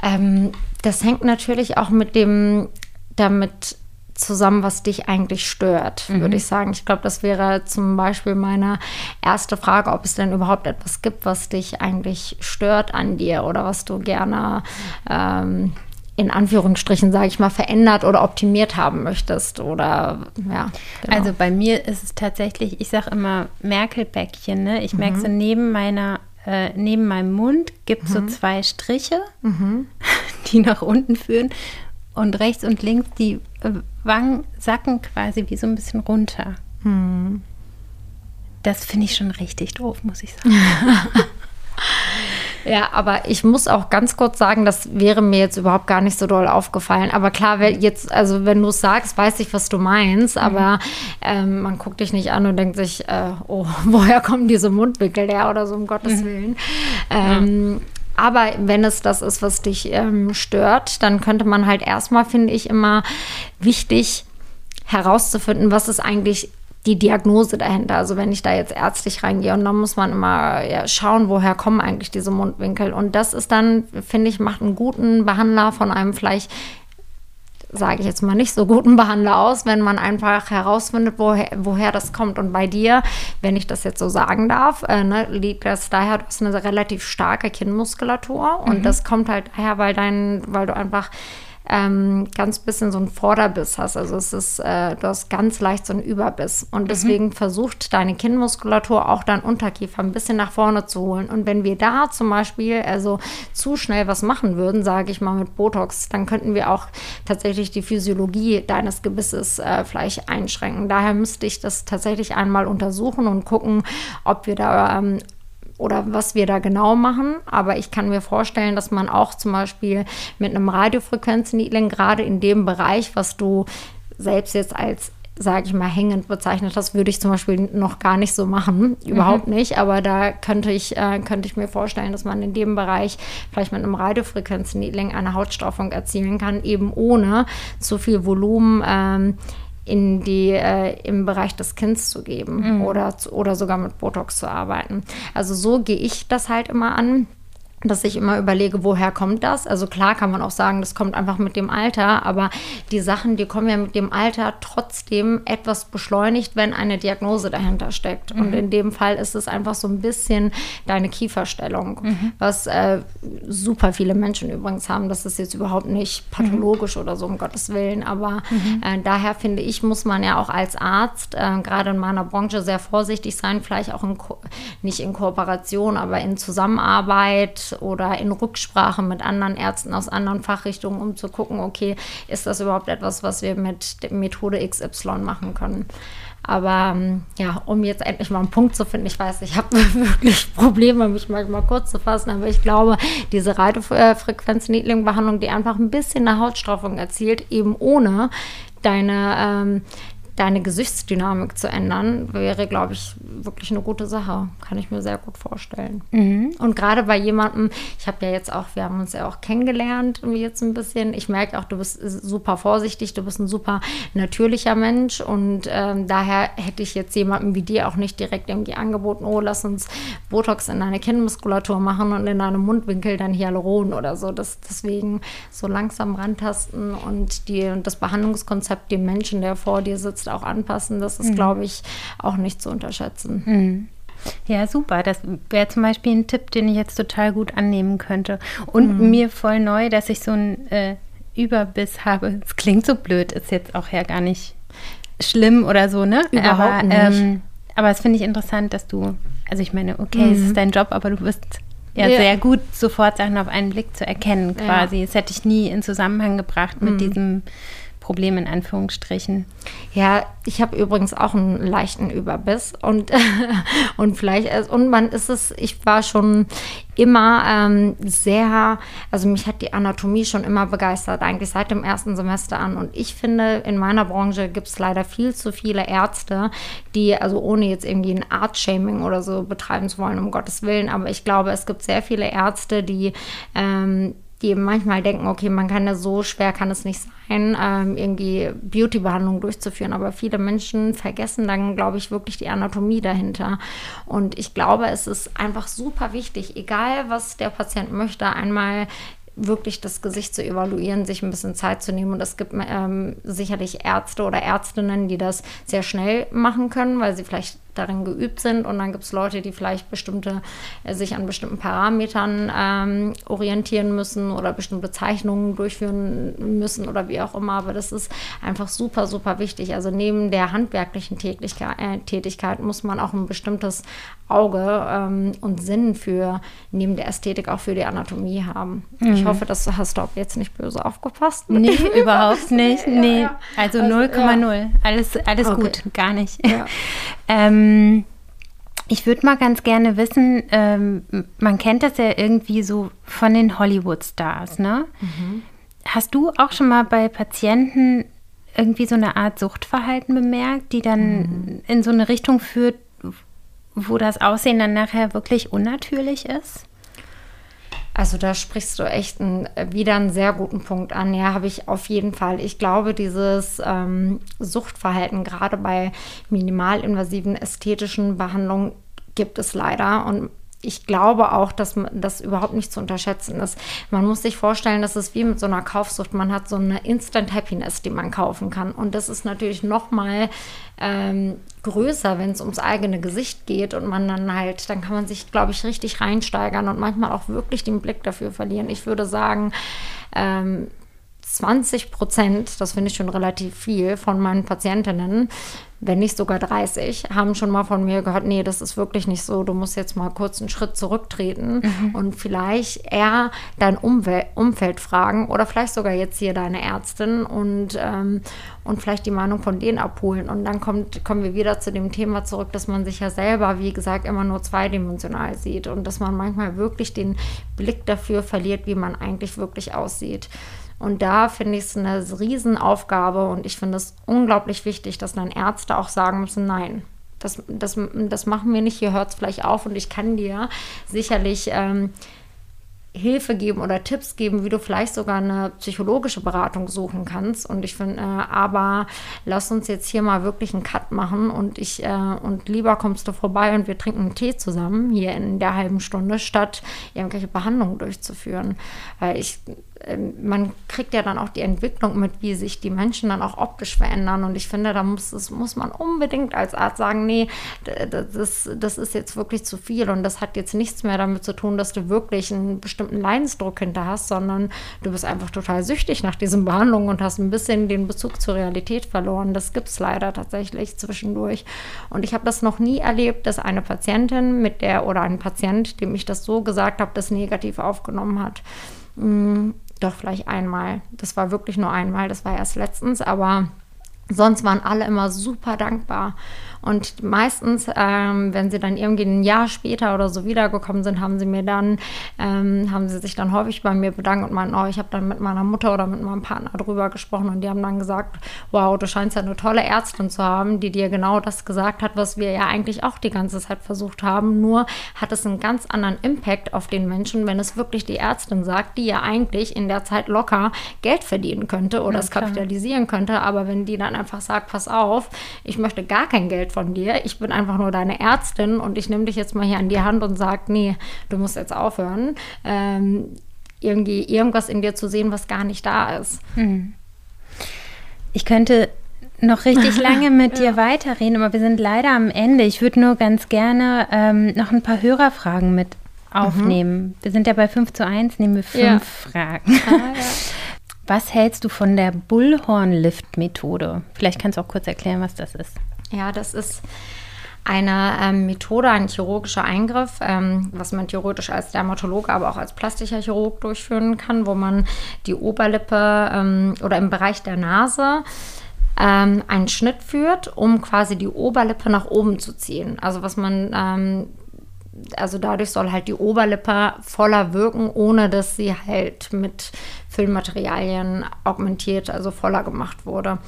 Ähm, das hängt natürlich auch mit dem damit zusammen, was dich eigentlich stört, mhm. würde ich sagen. Ich glaube, das wäre zum Beispiel meine erste Frage, ob es denn überhaupt etwas gibt, was dich eigentlich stört an dir oder was du gerne ähm, in Anführungsstrichen, sage ich mal, verändert oder optimiert haben möchtest oder ja. Genau. Also bei mir ist es tatsächlich, ich sage immer Merkelbäckchen, ne? Ich mhm. merke so neben meiner äh, neben meinem Mund gibt es mhm. so zwei Striche, mhm. *laughs* die nach unten führen und rechts und links die äh, Wangen sacken quasi wie so ein bisschen runter. Hm. Das finde ich schon richtig doof, muss ich sagen. *laughs* Ja, aber ich muss auch ganz kurz sagen, das wäre mir jetzt überhaupt gar nicht so doll aufgefallen. Aber klar, jetzt, also wenn du es sagst, weiß ich, was du meinst, mhm. aber ähm, man guckt dich nicht an und denkt sich, äh, oh, *laughs* woher kommen diese Mundwickel her oder so, um Gottes mhm. Willen. Ähm, ja. Aber wenn es das ist, was dich ähm, stört, dann könnte man halt erstmal, finde ich, immer wichtig herauszufinden, was ist eigentlich die Diagnose dahinter. Also wenn ich da jetzt ärztlich reingehe und dann muss man immer ja, schauen, woher kommen eigentlich diese Mundwinkel. Und das ist dann, finde ich, macht einen guten Behandler von einem vielleicht sage ich jetzt mal, nicht so guten Behandler aus, wenn man einfach herausfindet, woher, woher das kommt. Und bei dir, wenn ich das jetzt so sagen darf, äh, ne, liegt das daher, du hast eine relativ starke Kinnmuskulatur und mhm. das kommt halt daher, weil dein, weil du einfach ähm, ganz bisschen so einen Vorderbiss hast. Also es ist, äh, du hast ganz leicht so einen Überbiss. Und mhm. deswegen mhm. versucht deine Kinnmuskulatur auch deinen Unterkiefer ein bisschen nach vorne zu holen. Und wenn wir da zum Beispiel also zu schnell was machen würden, sage ich mal mit Botox, dann könnten wir auch tatsächlich die Physiologie deines Gebisses äh, vielleicht einschränken. Daher müsste ich das tatsächlich einmal untersuchen und gucken, ob wir da ähm, oder was wir da genau machen. Aber ich kann mir vorstellen, dass man auch zum Beispiel mit einem Radiofrequenzneedling gerade in dem Bereich, was du selbst jetzt als sage ich mal, hängend bezeichnet hast, würde ich zum Beispiel noch gar nicht so machen. Überhaupt mhm. nicht. Aber da könnte ich, äh, könnte ich mir vorstellen, dass man in dem Bereich vielleicht mit einem Radiofrequenzneedling eine Hautstraffung erzielen kann, eben ohne zu viel Volumen ähm, in die, äh, im Bereich des Kinns zu geben mhm. oder, oder sogar mit Botox zu arbeiten. Also so gehe ich das halt immer an dass ich immer überlege, woher kommt das? Also klar kann man auch sagen, das kommt einfach mit dem Alter, aber die Sachen, die kommen ja mit dem Alter trotzdem etwas beschleunigt, wenn eine Diagnose dahinter steckt. Mhm. Und in dem Fall ist es einfach so ein bisschen deine Kieferstellung, mhm. was äh, super viele Menschen übrigens haben. Das ist jetzt überhaupt nicht pathologisch mhm. oder so, um Gottes Willen. Aber mhm. äh, daher finde ich, muss man ja auch als Arzt, äh, gerade in meiner Branche, sehr vorsichtig sein, vielleicht auch in nicht in Kooperation, aber in Zusammenarbeit oder in Rücksprache mit anderen Ärzten aus anderen Fachrichtungen, um zu gucken, okay, ist das überhaupt etwas, was wir mit Methode XY machen können. Aber ähm, ja, um jetzt endlich mal einen Punkt zu finden, ich weiß, ich habe *laughs* wirklich Probleme, mich manchmal kurz zu fassen, aber ich glaube, diese Radiofrequenz-Niedling-Behandlung, die einfach ein bisschen eine Hautstraffung erzielt, eben ohne deine ähm, deine Gesichtsdynamik zu ändern, wäre, glaube ich, wirklich eine gute Sache. Kann ich mir sehr gut vorstellen. Mhm. Und gerade bei jemandem, ich habe ja jetzt auch, wir haben uns ja auch kennengelernt, jetzt ein bisschen. Ich merke auch, du bist super vorsichtig, du bist ein super natürlicher Mensch und ähm, daher hätte ich jetzt jemandem wie dir auch nicht direkt irgendwie angeboten, oh, lass uns Botox in deine Kinnmuskulatur machen und in deinem Mundwinkel dann Hyaluron oder so. Das, deswegen so langsam rantasten und die, das Behandlungskonzept dem Menschen, der vor dir sitzt, auch anpassen. Das ist, mhm. glaube ich, auch nicht zu unterschätzen. Mhm. Ja, super. Das wäre zum Beispiel ein Tipp, den ich jetzt total gut annehmen könnte. Und mhm. mir voll neu, dass ich so einen äh, Überbiss habe. Es klingt so blöd, ist jetzt auch ja gar nicht schlimm oder so, ne? Überhaupt aber, nicht. Ähm, aber es finde ich interessant, dass du, also ich meine, okay, mhm. es ist dein Job, aber du wirst ja, ja, sehr gut, sofort Sachen auf einen Blick zu erkennen, quasi. Ja. Das hätte ich nie in Zusammenhang gebracht mit mhm. diesem Problem in Anführungsstrichen. Ja, ich habe übrigens auch einen leichten Überbiss und, *laughs* und vielleicht, und man ist es, ich war schon immer ähm, sehr, also mich hat die Anatomie schon immer begeistert, eigentlich seit dem ersten Semester an. Und ich finde, in meiner Branche gibt es leider viel zu viele Ärzte, die, also ohne jetzt irgendwie ein Art-Shaming oder so betreiben zu wollen, um Gottes Willen, aber ich glaube, es gibt sehr viele Ärzte, die ähm, die manchmal denken, okay, man kann ja so schwer kann es nicht sein, ähm, irgendwie Beauty-Behandlung durchzuführen. Aber viele Menschen vergessen dann, glaube ich, wirklich die Anatomie dahinter. Und ich glaube, es ist einfach super wichtig, egal was der Patient möchte, einmal wirklich das Gesicht zu evaluieren, sich ein bisschen Zeit zu nehmen. Und es gibt ähm, sicherlich Ärzte oder Ärztinnen, die das sehr schnell machen können, weil sie vielleicht darin geübt sind. Und dann gibt es Leute, die vielleicht bestimmte, äh, sich an bestimmten Parametern ähm, orientieren müssen oder bestimmte Zeichnungen durchführen müssen oder wie auch immer. Aber das ist einfach super, super wichtig. Also neben der handwerklichen Tätigkeit, äh, Tätigkeit muss man auch ein bestimmtes Auge ähm, und Sinn für, neben der Ästhetik auch für die Anatomie haben. Mhm. Ich hoffe, das hast du auch jetzt nicht böse aufgepasst. Nee, *laughs* überhaupt nicht. Nee, also 0,0. Also, ja. Alles, alles okay. gut, gar nicht. Ja. *laughs* ähm, ich würde mal ganz gerne wissen, ähm, man kennt das ja irgendwie so von den Hollywood-Stars, ne? Mhm. Hast du auch schon mal bei Patienten irgendwie so eine Art Suchtverhalten bemerkt, die dann mhm. in so eine Richtung führt, wo das Aussehen dann nachher wirklich unnatürlich ist? Also da sprichst du echt ein, wieder einen sehr guten Punkt an. Ja, habe ich auf jeden Fall. Ich glaube, dieses ähm, Suchtverhalten, gerade bei minimalinvasiven ästhetischen Behandlungen, gibt es leider. Und ich glaube auch, dass das überhaupt nicht zu unterschätzen ist. Man muss sich vorstellen, dass es wie mit so einer Kaufsucht. Man hat so eine Instant Happiness, die man kaufen kann. Und das ist natürlich noch mal ähm, größer, wenn es ums eigene Gesicht geht und man dann halt, dann kann man sich, glaube ich, richtig reinsteigern und manchmal auch wirklich den Blick dafür verlieren. Ich würde sagen, ähm, 20 Prozent, das finde ich schon relativ viel, von meinen Patientinnen, wenn nicht sogar 30, haben schon mal von mir gehört, nee, das ist wirklich nicht so, du musst jetzt mal kurz einen Schritt zurücktreten mhm. und vielleicht eher dein Umwel Umfeld fragen oder vielleicht sogar jetzt hier deine Ärztin und, ähm, und vielleicht die Meinung von denen abholen. Und dann kommt, kommen wir wieder zu dem Thema zurück, dass man sich ja selber, wie gesagt, immer nur zweidimensional sieht und dass man manchmal wirklich den Blick dafür verliert, wie man eigentlich wirklich aussieht. Und da finde ich es eine Riesenaufgabe und ich finde es unglaublich wichtig, dass dann Ärzte auch sagen müssen, nein, das, das, das machen wir nicht, hier hört es vielleicht auf und ich kann dir sicherlich ähm, Hilfe geben oder Tipps geben, wie du vielleicht sogar eine psychologische Beratung suchen kannst. Und ich finde, äh, aber lass uns jetzt hier mal wirklich einen Cut machen und ich äh, und lieber kommst du vorbei und wir trinken einen Tee zusammen hier in der halben Stunde, statt irgendwelche Behandlungen durchzuführen. Weil ich man kriegt ja dann auch die Entwicklung mit, wie sich die Menschen dann auch optisch verändern. Und ich finde, da muss, das muss man unbedingt als Arzt sagen, nee, das, das ist jetzt wirklich zu viel. Und das hat jetzt nichts mehr damit zu tun, dass du wirklich einen bestimmten Leidensdruck hinter hast, sondern du bist einfach total süchtig nach diesen Behandlungen und hast ein bisschen den Bezug zur Realität verloren. Das gibt es leider tatsächlich zwischendurch. Und ich habe das noch nie erlebt, dass eine Patientin mit der oder ein Patient, dem ich das so gesagt habe, das negativ aufgenommen hat. Doch, vielleicht einmal. Das war wirklich nur einmal, das war erst letztens, aber sonst waren alle immer super dankbar. Und meistens, ähm, wenn sie dann irgendwie ein Jahr später oder so wiedergekommen sind, haben sie mir dann, ähm, haben sie sich dann häufig bei mir bedankt und meinten, oh, ich habe dann mit meiner Mutter oder mit meinem Partner drüber gesprochen und die haben dann gesagt, wow, du scheinst ja eine tolle Ärztin zu haben, die dir genau das gesagt hat, was wir ja eigentlich auch die ganze Zeit versucht haben. Nur hat es einen ganz anderen Impact auf den Menschen, wenn es wirklich die Ärztin sagt, die ja eigentlich in der Zeit locker Geld verdienen könnte oder ja, es kapitalisieren könnte. Aber wenn die dann einfach sagt, pass auf, ich möchte gar kein Geld von dir. Ich bin einfach nur deine Ärztin und ich nehme dich jetzt mal hier an die Hand und sage, nee, du musst jetzt aufhören. Ähm, irgendwie irgendwas in dir zu sehen, was gar nicht da ist. Hm. Ich könnte noch richtig *laughs* lange mit dir weiterreden, aber wir sind leider am Ende. Ich würde nur ganz gerne ähm, noch ein paar Hörerfragen mit aufnehmen. Mhm. Wir sind ja bei 5 zu 1, nehmen wir fünf ja. Fragen. Ah, ja. *laughs* Was hältst du von der Bullhorn-Lift-Methode? Vielleicht kannst du auch kurz erklären, was das ist. Ja, das ist eine ähm, Methode, ein chirurgischer Eingriff, ähm, was man theoretisch als Dermatologe, aber auch als plastischer Chirurg durchführen kann, wo man die Oberlippe ähm, oder im Bereich der Nase ähm, einen Schnitt führt, um quasi die Oberlippe nach oben zu ziehen. Also was man ähm, also dadurch soll halt die Oberlippe voller wirken, ohne dass sie halt mit Füllmaterialien augmentiert, also voller gemacht wurde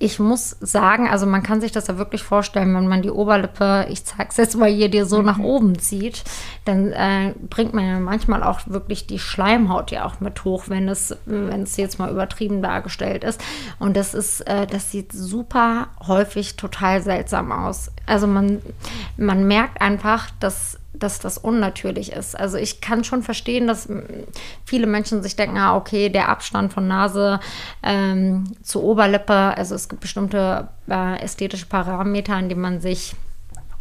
ich muss sagen, also man kann sich das ja wirklich vorstellen, wenn man die Oberlippe, ich zeig's jetzt mal hier, dir so mhm. nach oben zieht, dann äh, bringt man ja manchmal auch wirklich die Schleimhaut ja auch mit hoch, wenn es, wenn es jetzt mal übertrieben dargestellt ist. Und das ist, äh, das sieht super häufig total seltsam aus. Also man, man merkt einfach, dass dass das unnatürlich ist. Also ich kann schon verstehen, dass viele Menschen sich denken, ah, okay, der Abstand von Nase ähm, zu Oberlippe, also es gibt bestimmte äh, ästhetische Parameter, an denen man sich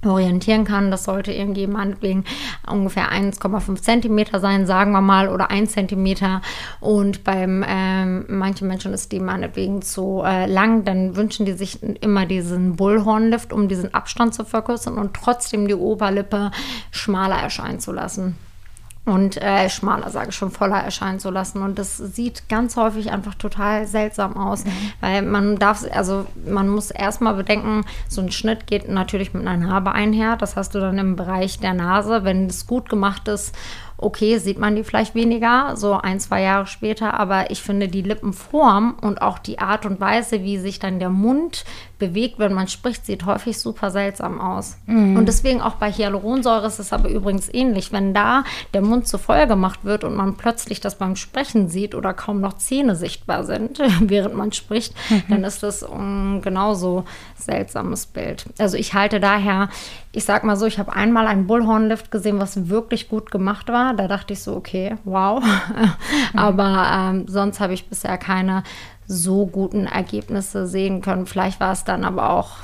orientieren kann. Das sollte irgendwie meinetwegen ungefähr 1,5 Zentimeter sein, sagen wir mal, oder 1 Zentimeter. Und beim ähm, manchen Menschen ist die meinetwegen zu äh, lang, dann wünschen die sich immer diesen Bullhornlift, um diesen Abstand zu verkürzen und trotzdem die Oberlippe schmaler erscheinen zu lassen und äh, schmaler, sage ich schon, voller erscheinen zu lassen. Und das sieht ganz häufig einfach total seltsam aus, mhm. weil man darf, also man muss erstmal bedenken, so ein Schnitt geht natürlich mit einer Narbe einher. Das hast du dann im Bereich der Nase, wenn es gut gemacht ist okay, sieht man die vielleicht weniger, so ein, zwei Jahre später, aber ich finde die Lippenform und auch die Art und Weise, wie sich dann der Mund bewegt, wenn man spricht, sieht häufig super seltsam aus. Mhm. Und deswegen auch bei Hyaluronsäure ist es aber übrigens ähnlich. Wenn da der Mund zu voll gemacht wird und man plötzlich das beim Sprechen sieht oder kaum noch Zähne sichtbar sind, *laughs* während man spricht, mhm. dann ist das ein genauso seltsames Bild. Also ich halte daher, ich sag mal so, ich habe einmal einen Bullhornlift gesehen, was wirklich gut gemacht war. Da dachte ich so, okay, wow. *laughs* Mhm. aber ähm, sonst habe ich bisher keine so guten Ergebnisse sehen können. Vielleicht war es dann aber auch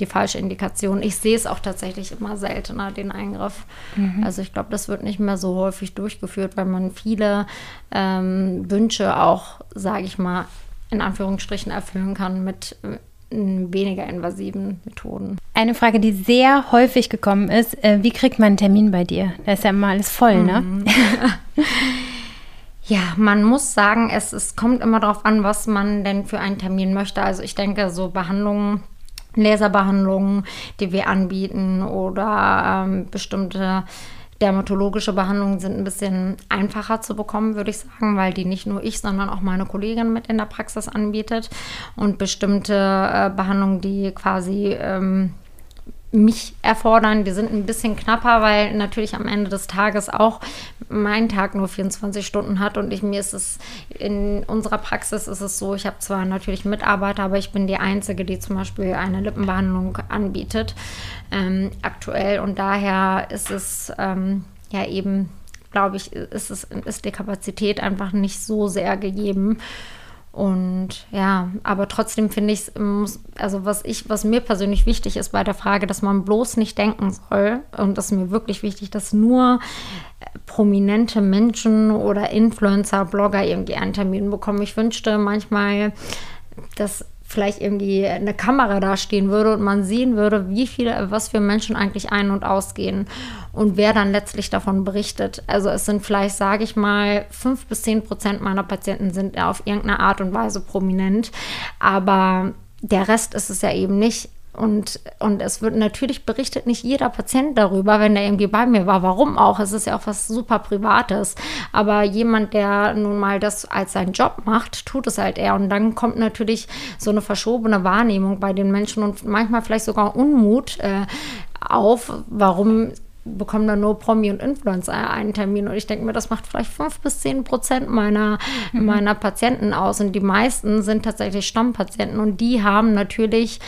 die falsche Indikation. Ich sehe es auch tatsächlich immer seltener, den Eingriff. Mhm. Also ich glaube, das wird nicht mehr so häufig durchgeführt, weil man viele ähm, Wünsche auch, sage ich mal, in Anführungsstrichen erfüllen kann mit äh, weniger invasiven Methoden. Eine Frage, die sehr häufig gekommen ist, äh, wie kriegt man einen Termin bei dir? Da ist ja immer alles voll, ne? mhm. ne? *laughs* Ja, man muss sagen, es, es kommt immer darauf an, was man denn für einen Termin möchte. Also ich denke, so Behandlungen, Laserbehandlungen, die wir anbieten oder ähm, bestimmte dermatologische Behandlungen sind ein bisschen einfacher zu bekommen, würde ich sagen, weil die nicht nur ich, sondern auch meine Kollegin mit in der Praxis anbietet. Und bestimmte äh, Behandlungen, die quasi ähm, mich erfordern. Die sind ein bisschen knapper, weil natürlich am Ende des Tages auch mein Tag nur 24 Stunden hat und ich mir ist es in unserer Praxis ist es so, ich habe zwar natürlich Mitarbeiter, aber ich bin die einzige, die zum Beispiel eine Lippenbehandlung anbietet ähm, aktuell und daher ist es ähm, ja eben, glaube ich, ist es ist die Kapazität einfach nicht so sehr gegeben. Und ja, aber trotzdem finde ich es, also was ich, was mir persönlich wichtig ist bei der Frage, dass man bloß nicht denken soll, und das ist mir wirklich wichtig, dass nur prominente Menschen oder Influencer, Blogger irgendwie einen Termin bekommen. Ich wünschte manchmal, dass vielleicht irgendwie eine Kamera da stehen würde und man sehen würde, wie viele, was für Menschen eigentlich ein- und ausgehen und wer dann letztlich davon berichtet. Also es sind vielleicht, sage ich mal, fünf bis zehn Prozent meiner Patienten sind auf irgendeine Art und Weise prominent, aber der Rest ist es ja eben nicht. Und, und es wird natürlich berichtet nicht jeder Patient darüber, wenn der irgendwie bei mir war. Warum auch? Es ist ja auch was super Privates. Aber jemand, der nun mal das als seinen Job macht, tut es halt eher. Und dann kommt natürlich so eine verschobene Wahrnehmung bei den Menschen und manchmal vielleicht sogar Unmut äh, auf, warum bekommen dann nur Promi und Influencer einen Termin. Und ich denke mir, das macht vielleicht fünf bis zehn Prozent meiner, mhm. meiner Patienten aus. Und die meisten sind tatsächlich Stammpatienten. Und die haben natürlich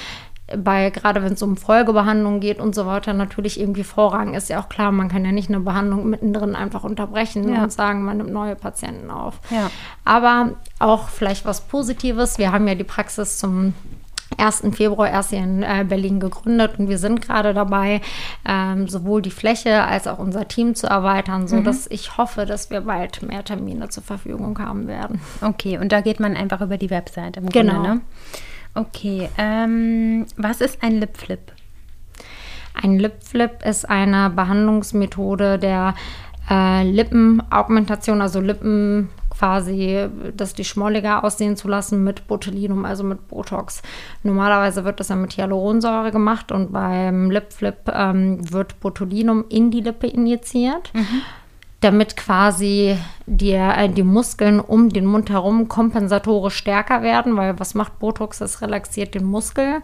bei, gerade wenn es um Folgebehandlungen geht und so weiter, natürlich irgendwie Vorrang. Ist ja auch klar, man kann ja nicht eine Behandlung mittendrin einfach unterbrechen ja. und sagen, man nimmt neue Patienten auf. Ja. Aber auch vielleicht was Positives. Wir haben ja die Praxis zum 1. Februar erst hier in äh, Berlin gegründet und wir sind gerade dabei, ähm, sowohl die Fläche als auch unser Team zu erweitern, sodass mhm. ich hoffe, dass wir bald mehr Termine zur Verfügung haben werden. Okay, und da geht man einfach über die Webseite im genau. Grunde, ne? Okay, ähm, was ist ein Lipflip? Ein Lipflip ist eine Behandlungsmethode der äh, Lippenaugmentation, also Lippen quasi, dass die schmolliger aussehen zu lassen mit Botulinum, also mit Botox. Normalerweise wird das ja mit Hyaluronsäure gemacht und beim Lipflip ähm, wird Botulinum in die Lippe injiziert. Mhm damit quasi die, äh, die Muskeln um den Mund herum kompensatorisch stärker werden, weil was macht Botox? Das relaxiert den Muskel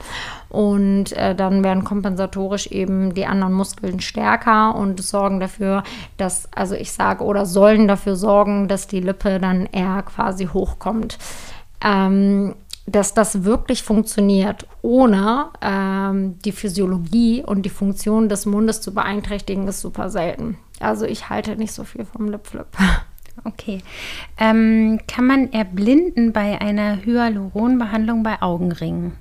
und äh, dann werden kompensatorisch eben die anderen Muskeln stärker und sorgen dafür, dass, also ich sage, oder sollen dafür sorgen, dass die Lippe dann eher quasi hochkommt. Ähm, dass das wirklich funktioniert, ohne ähm, die Physiologie und die Funktion des Mundes zu beeinträchtigen, ist super selten. Also ich halte nicht so viel vom Lipflip. *laughs* Okay. Ähm, kann man erblinden bei einer Hyaluronbehandlung bei Augenringen?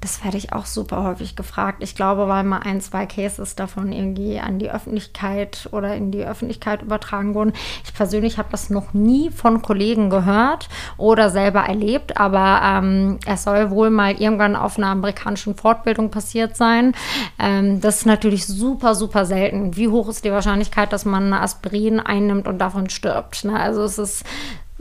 Das werde ich auch super häufig gefragt. Ich glaube, weil mal ein, zwei Cases davon irgendwie an die Öffentlichkeit oder in die Öffentlichkeit übertragen wurden. Ich persönlich habe das noch nie von Kollegen gehört oder selber erlebt, aber ähm, es soll wohl mal irgendwann auf einer amerikanischen Fortbildung passiert sein. Ähm, das ist natürlich super, super selten. Wie hoch ist die Wahrscheinlichkeit, dass man eine Aspirin einnimmt und davon stirbt? Ne? Also es ist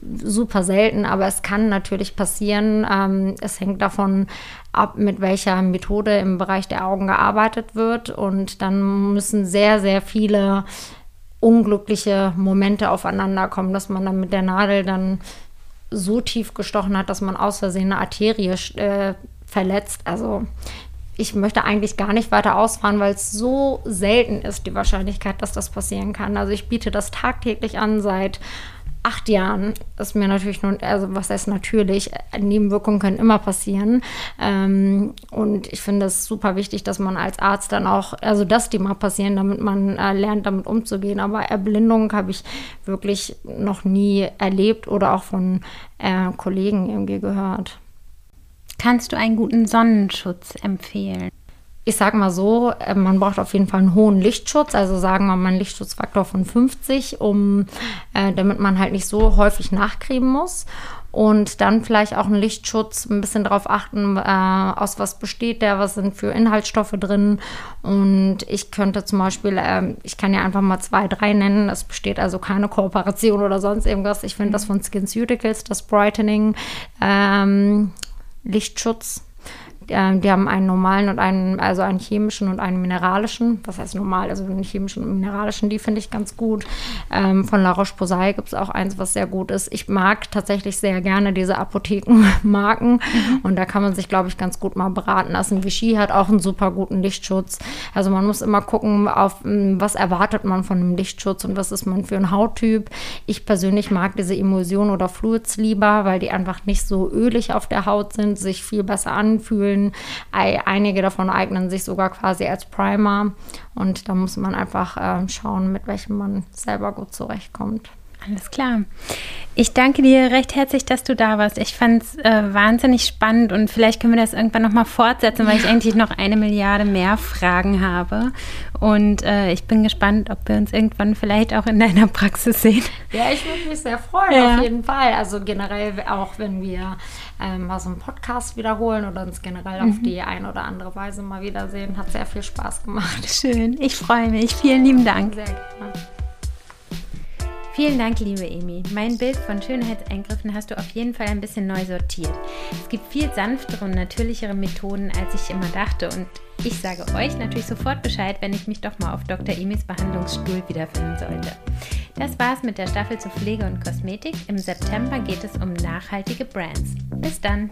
super selten, aber es kann natürlich passieren. Ähm, es hängt davon ab, mit welcher Methode im Bereich der Augen gearbeitet wird. Und dann müssen sehr, sehr viele unglückliche Momente aufeinander kommen, dass man dann mit der Nadel dann so tief gestochen hat, dass man aus Versehen eine Arterie äh, verletzt. Also ich möchte eigentlich gar nicht weiter ausfahren, weil es so selten ist, die Wahrscheinlichkeit, dass das passieren kann. Also ich biete das tagtäglich an seit acht Jahren ist mir natürlich nun, also was heißt natürlich, Nebenwirkungen können immer passieren. Ähm, und ich finde es super wichtig, dass man als Arzt dann auch, also dass die mal passieren, damit man äh, lernt, damit umzugehen. Aber Erblindung habe ich wirklich noch nie erlebt oder auch von äh, Kollegen irgendwie gehört. Kannst du einen guten Sonnenschutz empfehlen? Ich sage mal so, äh, man braucht auf jeden Fall einen hohen Lichtschutz, also sagen wir mal einen Lichtschutzfaktor von 50, um, äh, damit man halt nicht so häufig nachcremen muss. Und dann vielleicht auch einen Lichtschutz, ein bisschen darauf achten, äh, aus was besteht der, was sind für Inhaltsstoffe drin. Und ich könnte zum Beispiel, äh, ich kann ja einfach mal zwei, drei nennen. Es besteht also keine Kooperation oder sonst irgendwas. Ich finde das von SkinCeuticals, das Brightening ähm, Lichtschutz ähm, die haben einen normalen und einen, also einen chemischen und einen mineralischen. Was heißt normal? Also einen chemischen und mineralischen, die finde ich ganz gut. Ähm, von La Roche-Posay gibt es auch eins, was sehr gut ist. Ich mag tatsächlich sehr gerne diese Apothekenmarken mhm. und da kann man sich, glaube ich, ganz gut mal beraten lassen. Vichy hat auch einen super guten Lichtschutz. Also man muss immer gucken, auf hm, was erwartet man von einem Lichtschutz und was ist man für ein Hauttyp. Ich persönlich mag diese Emulsion oder Fluids lieber, weil die einfach nicht so ölig auf der Haut sind, sich viel besser anfühlen Ölen. Einige davon eignen sich sogar quasi als Primer. Und da muss man einfach äh, schauen, mit welchem man selber gut zurechtkommt. Alles klar. Ich danke dir recht herzlich, dass du da warst. Ich fand es äh, wahnsinnig spannend und vielleicht können wir das irgendwann nochmal fortsetzen, weil ich eigentlich noch eine Milliarde mehr Fragen habe. Und äh, ich bin gespannt, ob wir uns irgendwann vielleicht auch in deiner Praxis sehen. Ja, ich würde mich sehr freuen, ja. auf jeden Fall. Also generell auch, wenn wir ähm, mal so einen Podcast wiederholen oder uns generell mhm. auf die eine oder andere Weise mal wiedersehen. Hat sehr viel Spaß gemacht. Schön, ich freue mich. Vielen lieben Dank. Sehr gerne. Vielen Dank, liebe Emi. Mein Bild von Schönheitseingriffen hast du auf jeden Fall ein bisschen neu sortiert. Es gibt viel sanftere und natürlichere Methoden, als ich immer dachte. Und ich sage euch natürlich sofort Bescheid, wenn ich mich doch mal auf Dr. Emis Behandlungsstuhl wiederfinden sollte. Das war's mit der Staffel zu Pflege und Kosmetik. Im September geht es um nachhaltige Brands. Bis dann!